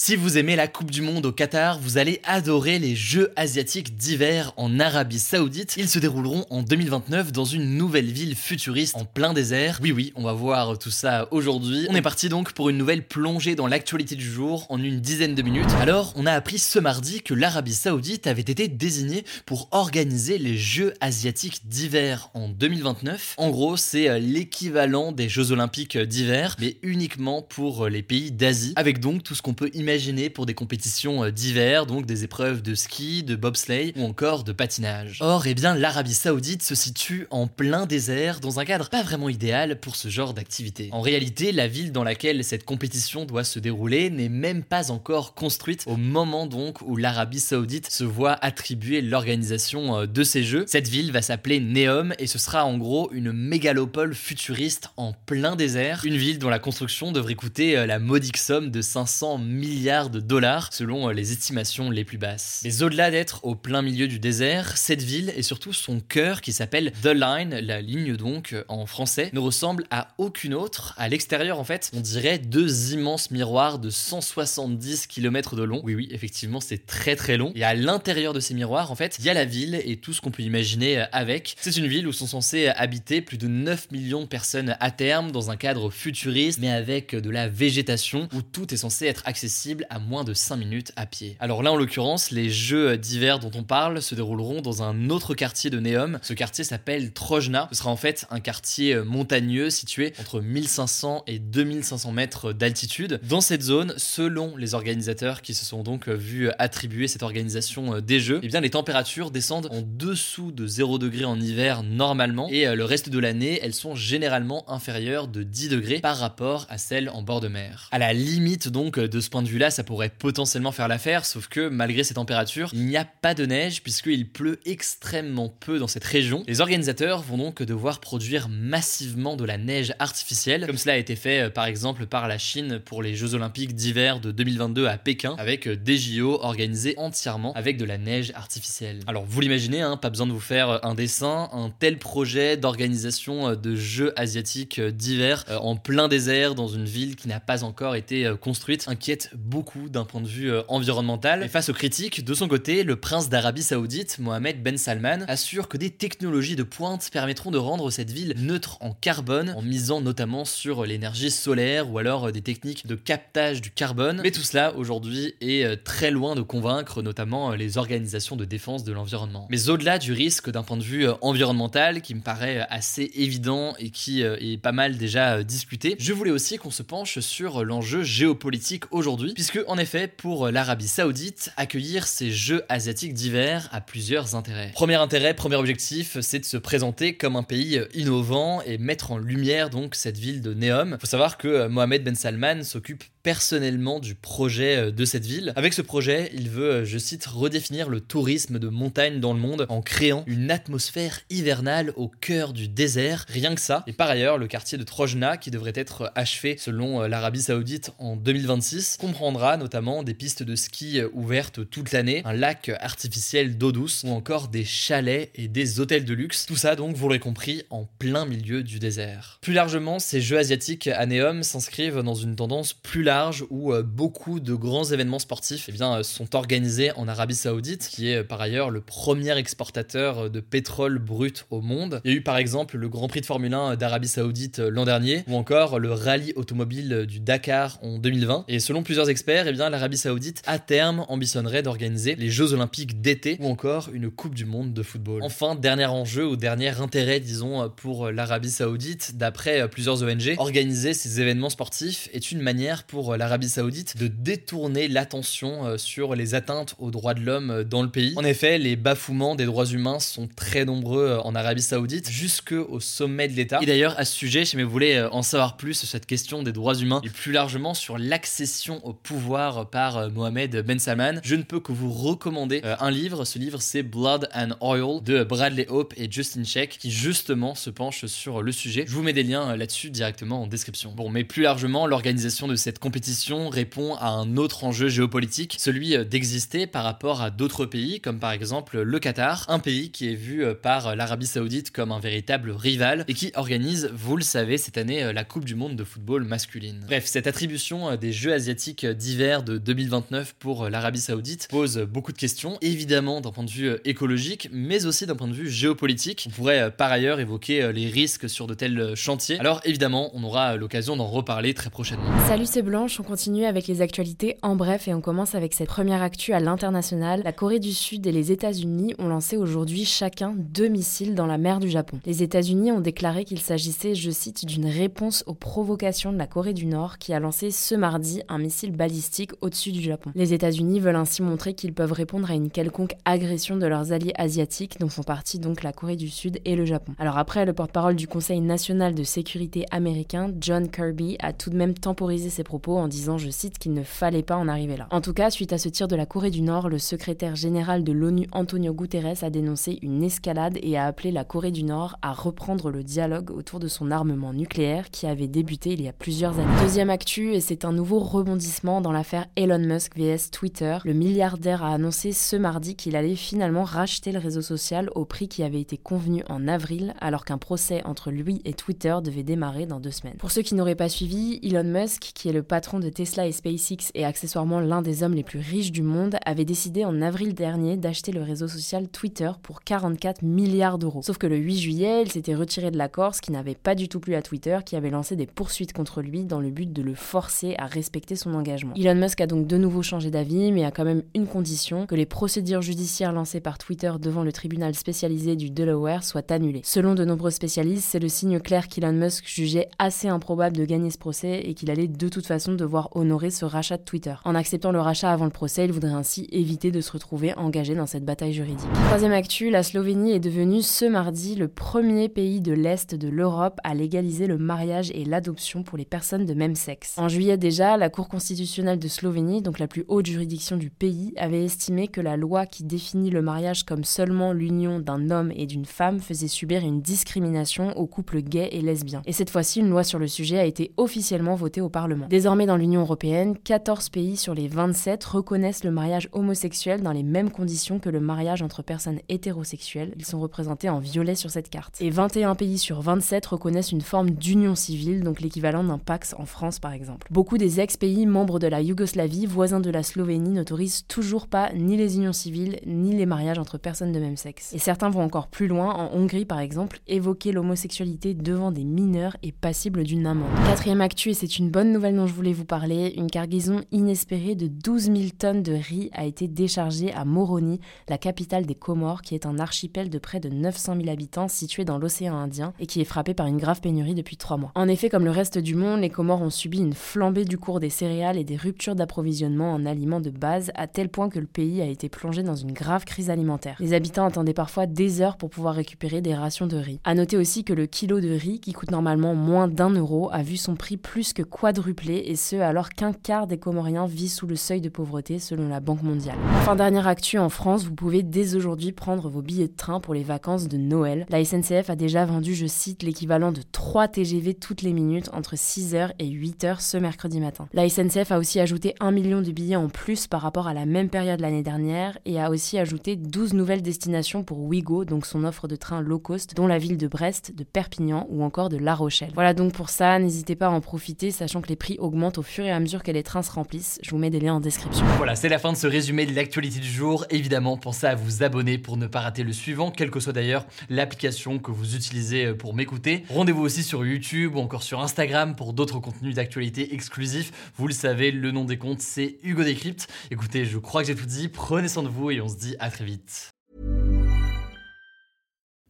Si vous aimez la Coupe du Monde au Qatar, vous allez adorer les Jeux asiatiques d'hiver en Arabie Saoudite. Ils se dérouleront en 2029 dans une nouvelle ville futuriste en plein désert. Oui oui, on va voir tout ça aujourd'hui. On est parti donc pour une nouvelle plongée dans l'actualité du jour en une dizaine de minutes. Alors, on a appris ce mardi que l'Arabie Saoudite avait été désignée pour organiser les Jeux asiatiques d'hiver en 2029. En gros, c'est euh, l'équivalent des Jeux olympiques d'hiver, mais uniquement pour euh, les pays d'Asie, avec donc tout ce qu'on peut imaginer pour des compétitions euh, d'hiver, donc des épreuves de ski, de bobsleigh ou encore de patinage. Or, eh bien, l'Arabie Saoudite se situe en plein désert, dans un cadre pas vraiment idéal pour ce genre d'activité. En réalité, la ville dans laquelle cette compétition doit se dérouler n'est même pas encore construite au moment donc où l'Arabie Saoudite se voit attribuer l'organisation euh, de ces jeux. Cette ville va s'appeler Neom et ce sera en gros une mégalopole futuriste en plein désert, une ville dont la construction devrait coûter euh, la modique somme de 500 millions de dollars selon euh, les estimations les plus basses. Mais au-delà d'être au plein milieu du désert, cette ville et surtout son cœur qui s'appelle The Line, la ligne donc euh, en français, ne ressemble à aucune autre. À l'extérieur en fait, on dirait deux immenses miroirs de 170 km de long. Oui oui, effectivement, c'est très très long. Et à l'intérieur de ces miroirs en fait, il y a la ville et tout ce qu'on peut imaginer euh, avec. C'est une ville où sont censés habiter plus de 9 millions de personnes à terme dans un cadre futuriste mais avec de la végétation où tout est censé être accessible à moins de 5 minutes à pied. Alors là, en l'occurrence, les jeux d'hiver dont on parle se dérouleront dans un autre quartier de Neom. Ce quartier s'appelle Trojna. Ce sera en fait un quartier montagneux situé entre 1500 et 2500 mètres d'altitude. Dans cette zone, selon les organisateurs qui se sont donc vus attribuer cette organisation des jeux, eh bien les températures descendent en dessous de 0 degré en hiver normalement et le reste de l'année, elles sont généralement inférieures de 10 degrés par rapport à celles en bord de mer. À la limite donc de ce point de vue là ça pourrait potentiellement faire l'affaire, sauf que malgré ces températures, il n'y a pas de neige puisqu'il pleut extrêmement peu dans cette région. Les organisateurs vont donc devoir produire massivement de la neige artificielle, comme cela a été fait euh, par exemple par la Chine pour les Jeux Olympiques d'hiver de 2022 à Pékin, avec euh, des JO organisés entièrement avec de la neige artificielle. Alors vous l'imaginez, hein, pas besoin de vous faire euh, un dessin, un tel projet d'organisation de Jeux asiatiques d'hiver en plein désert dans une ville qui n'a pas encore été construite inquiète beaucoup d'un point de vue euh, environnemental. Et face aux critiques, de son côté, le prince d'Arabie Saoudite, Mohamed Ben Salman, assure que des technologies de pointe permettront de rendre cette ville neutre en carbone, en misant notamment sur l'énergie solaire ou alors euh, des techniques de captage du carbone. Mais tout cela aujourd'hui est euh, très loin de convaincre notamment les organisations de défense de l'environnement. Mais au-delà du risque d'un point de vue environnemental, qui me paraît assez évident et qui est pas mal déjà discuté, je voulais aussi qu'on se penche sur l'enjeu géopolitique aujourd'hui puisque en effet, pour l'Arabie Saoudite, accueillir ces Jeux asiatiques d'hiver a plusieurs intérêts. Premier intérêt, premier objectif, c'est de se présenter comme un pays innovant et mettre en lumière donc cette ville de Neom. Faut savoir que Mohamed Ben Salman s'occupe personnellement du projet euh, de cette ville. Avec ce projet, il veut, euh, je cite, redéfinir le tourisme de montagne dans le monde en créant une atmosphère hivernale au cœur du désert. Rien que ça. Et par ailleurs, le quartier de Trojna, qui devrait être achevé selon euh, l'Arabie Saoudite en 2026, comprendra notamment des pistes de ski ouvertes toute l'année, un lac artificiel d'eau douce ou encore des chalets et des hôtels de luxe. Tout ça donc, vous l'aurez compris, en plein milieu du désert. Plus largement, ces jeux asiatiques à Neom s'inscrivent dans une tendance plus large où euh, beaucoup de grands événements sportifs eh bien, euh, sont organisés en Arabie Saoudite, qui est euh, par ailleurs le premier exportateur de pétrole brut au monde. Il y a eu par exemple le Grand Prix de Formule 1 d'Arabie Saoudite l'an dernier, ou encore le rallye automobile du Dakar en 2020. Et selon plusieurs experts, eh bien, l'Arabie Saoudite à terme ambitionnerait d'organiser les Jeux Olympiques d'été ou encore une Coupe du Monde de football. Enfin, dernier enjeu ou dernier intérêt, disons, pour l'Arabie Saoudite, d'après plusieurs ONG, organiser ces événements sportifs est une manière pour pour l'Arabie Saoudite de détourner l'attention sur les atteintes aux droits de l'homme dans le pays. En effet, les bafouements des droits humains sont très nombreux en Arabie Saoudite, jusque au sommet de l'État. Et d'ailleurs, à ce sujet, si vous voulez en savoir plus sur cette question des droits humains et plus largement sur l'accession au pouvoir par Mohamed Ben Salman, je ne peux que vous recommander un livre. Ce livre, c'est Blood and Oil de Bradley Hope et Justin Sheck, qui justement se penche sur le sujet. Je vous mets des liens là-dessus directement en description. Bon, mais plus largement, l'organisation de cette compétition répond à un autre enjeu géopolitique, celui d'exister par rapport à d'autres pays, comme par exemple le Qatar, un pays qui est vu par l'Arabie Saoudite comme un véritable rival et qui organise, vous le savez, cette année la Coupe du Monde de football masculine. Bref, cette attribution des Jeux asiatiques d'hiver de 2029 pour l'Arabie Saoudite pose beaucoup de questions, évidemment d'un point de vue écologique, mais aussi d'un point de vue géopolitique. On pourrait par ailleurs évoquer les risques sur de tels chantiers. Alors évidemment, on aura l'occasion d'en reparler très prochainement. Salut, c'est On continue avec les actualités en bref et on commence avec cette première actu à l'international. La Corée du Sud et les États-Unis ont lancé aujourd'hui chacun deux missiles dans la mer du Japon. Les États-Unis ont déclaré qu'il s'agissait, je cite, d'une réponse aux provocations de la Corée du Nord qui a lancé ce mardi un missile balistique au-dessus du Japon. Les États-Unis veulent ainsi montrer qu'ils peuvent répondre à une quelconque agression de leurs alliés asiatiques dont font partie donc la Corée du Sud et le Japon. Alors après, le porte-parole du Conseil national de sécurité américain, John Kirby, a tout de même temporisé ses propos en disant, je cite, qu'il ne fallait pas en arriver là. En tout cas, suite à ce tir de la Corée du Nord, le secrétaire général de l'ONU, Antonio Guterres, a dénoncé une escalade et a appelé la Corée du Nord à reprendre le dialogue autour de son armement nucléaire qui avait débuté il y a plusieurs années. Deuxième actu, et c'est un nouveau rebondissement dans l'affaire Elon Musk vs Twitter. Le milliardaire a annoncé ce mardi qu'il allait finalement racheter le réseau social au prix qui avait été convenu en avril, alors qu'un procès entre lui et Twitter devait démarrer dans deux semaines. Pour ceux qui n'auraient pas suivi, Elon Musk, qui est le patron de Tesla et SpaceX et accessoirement l'un des hommes les plus riches du monde, avait décidé en avril dernier d'acheter le réseau social Twitter pour 44 milliards d'euros. Sauf que le 8 juillet, il s'était retiré de l'accord, ce qui n'avait pas du tout plu à Twitter, qui avait lancé des poursuites contre lui dans le but de le forcer à respecter son engagement. Elon Musk a donc de nouveau changé d'avis, mais a quand même une condition, que les procédures judiciaires lancées par Twitter devant le tribunal spécialisé du Delaware soient annulées. Selon de nombreux spécialistes, c'est le signe clair qu'Elon Musk jugeait assez improbable de gagner ce procès et qu'il allait de toute façon devoir honorer ce rachat de Twitter. En acceptant le rachat avant le procès, il voudrait ainsi éviter de se retrouver engagé dans cette bataille juridique. Troisième actu, la Slovénie est devenue ce mardi le premier pays de l'Est de l'Europe à légaliser le mariage et l'adoption pour les personnes de même sexe. En juillet déjà, la Cour constitutionnelle de Slovénie, donc la plus haute juridiction du pays, avait estimé que la loi qui définit le mariage comme seulement l'union d'un homme et d'une femme faisait subir une discrimination aux couples gays et lesbiens. Et cette fois-ci, une loi sur le sujet a été officiellement votée au Parlement. Désormais dans l'Union européenne, 14 pays sur les 27 reconnaissent le mariage homosexuel dans les mêmes conditions que le mariage entre personnes hétérosexuelles. Ils sont représentés en violet sur cette carte. Et 21 pays sur 27 reconnaissent une forme d'union civile, donc l'équivalent d'un Pax en France par exemple. Beaucoup des ex-pays membres de la Yougoslavie, voisins de la Slovénie, n'autorisent toujours pas ni les unions civiles ni les mariages entre personnes de même sexe. Et certains vont encore plus loin, en Hongrie par exemple, évoquer l'homosexualité devant des mineurs est passible d'une amende. Quatrième actu, et c'est une bonne nouvelle dont je voulais vous parler, une cargaison inespérée de 12 000 tonnes de riz a été déchargée à Moroni, la capitale des Comores, qui est un archipel de près de 900 000 habitants situé dans l'océan Indien et qui est frappé par une grave pénurie depuis trois mois. En effet, comme le reste du monde, les Comores ont subi une flambée du cours des céréales et des ruptures d'approvisionnement en aliments de base, à tel point que le pays a été plongé dans une grave crise alimentaire. Les habitants attendaient parfois des heures pour pouvoir récupérer des rations de riz. A noter aussi que le kilo de riz, qui coûte normalement moins d'un euro, a vu son prix plus que quadruplé, et ce alors qu'un quart des Comoriens vit sous le seuil de pauvreté selon la Banque mondiale. Enfin, dernière actu en France, vous pouvez dès aujourd'hui prendre vos billets de train pour les vacances de Noël. La SNCF a déjà vendu, je cite, l'équivalent de 3 TGV toutes les minutes entre 6h et 8h ce mercredi matin. La SNCF a aussi ajouté 1 million de billets en plus par rapport à la même période l'année dernière et a aussi ajouté 12 nouvelles destinations pour Ouigo, donc son offre de train low cost, dont la ville de Brest, de Perpignan ou encore de La Rochelle. Voilà donc pour ça, n'hésitez pas à en profiter, sachant que les prix augmentent au fur et à mesure que les trains se remplissent. Je vous mets des liens en description. Voilà, c'est la fin de ce résumé de l'actualité du jour. Évidemment, pensez à vous abonner pour ne pas rater le suivant, quelle que soit d'ailleurs l'application que vous utilisez pour m'écouter. Rendez-vous aussi sur YouTube ou encore sur Instagram pour d'autres contenus d'actualité exclusifs. Vous le savez, le nom des comptes, c'est Hugo Décrypte. Écoutez, je crois que j'ai tout dit. Prenez soin de vous et on se dit à très vite.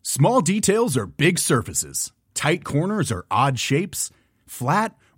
Small details are big surfaces. Tight corners are odd shapes. Flat,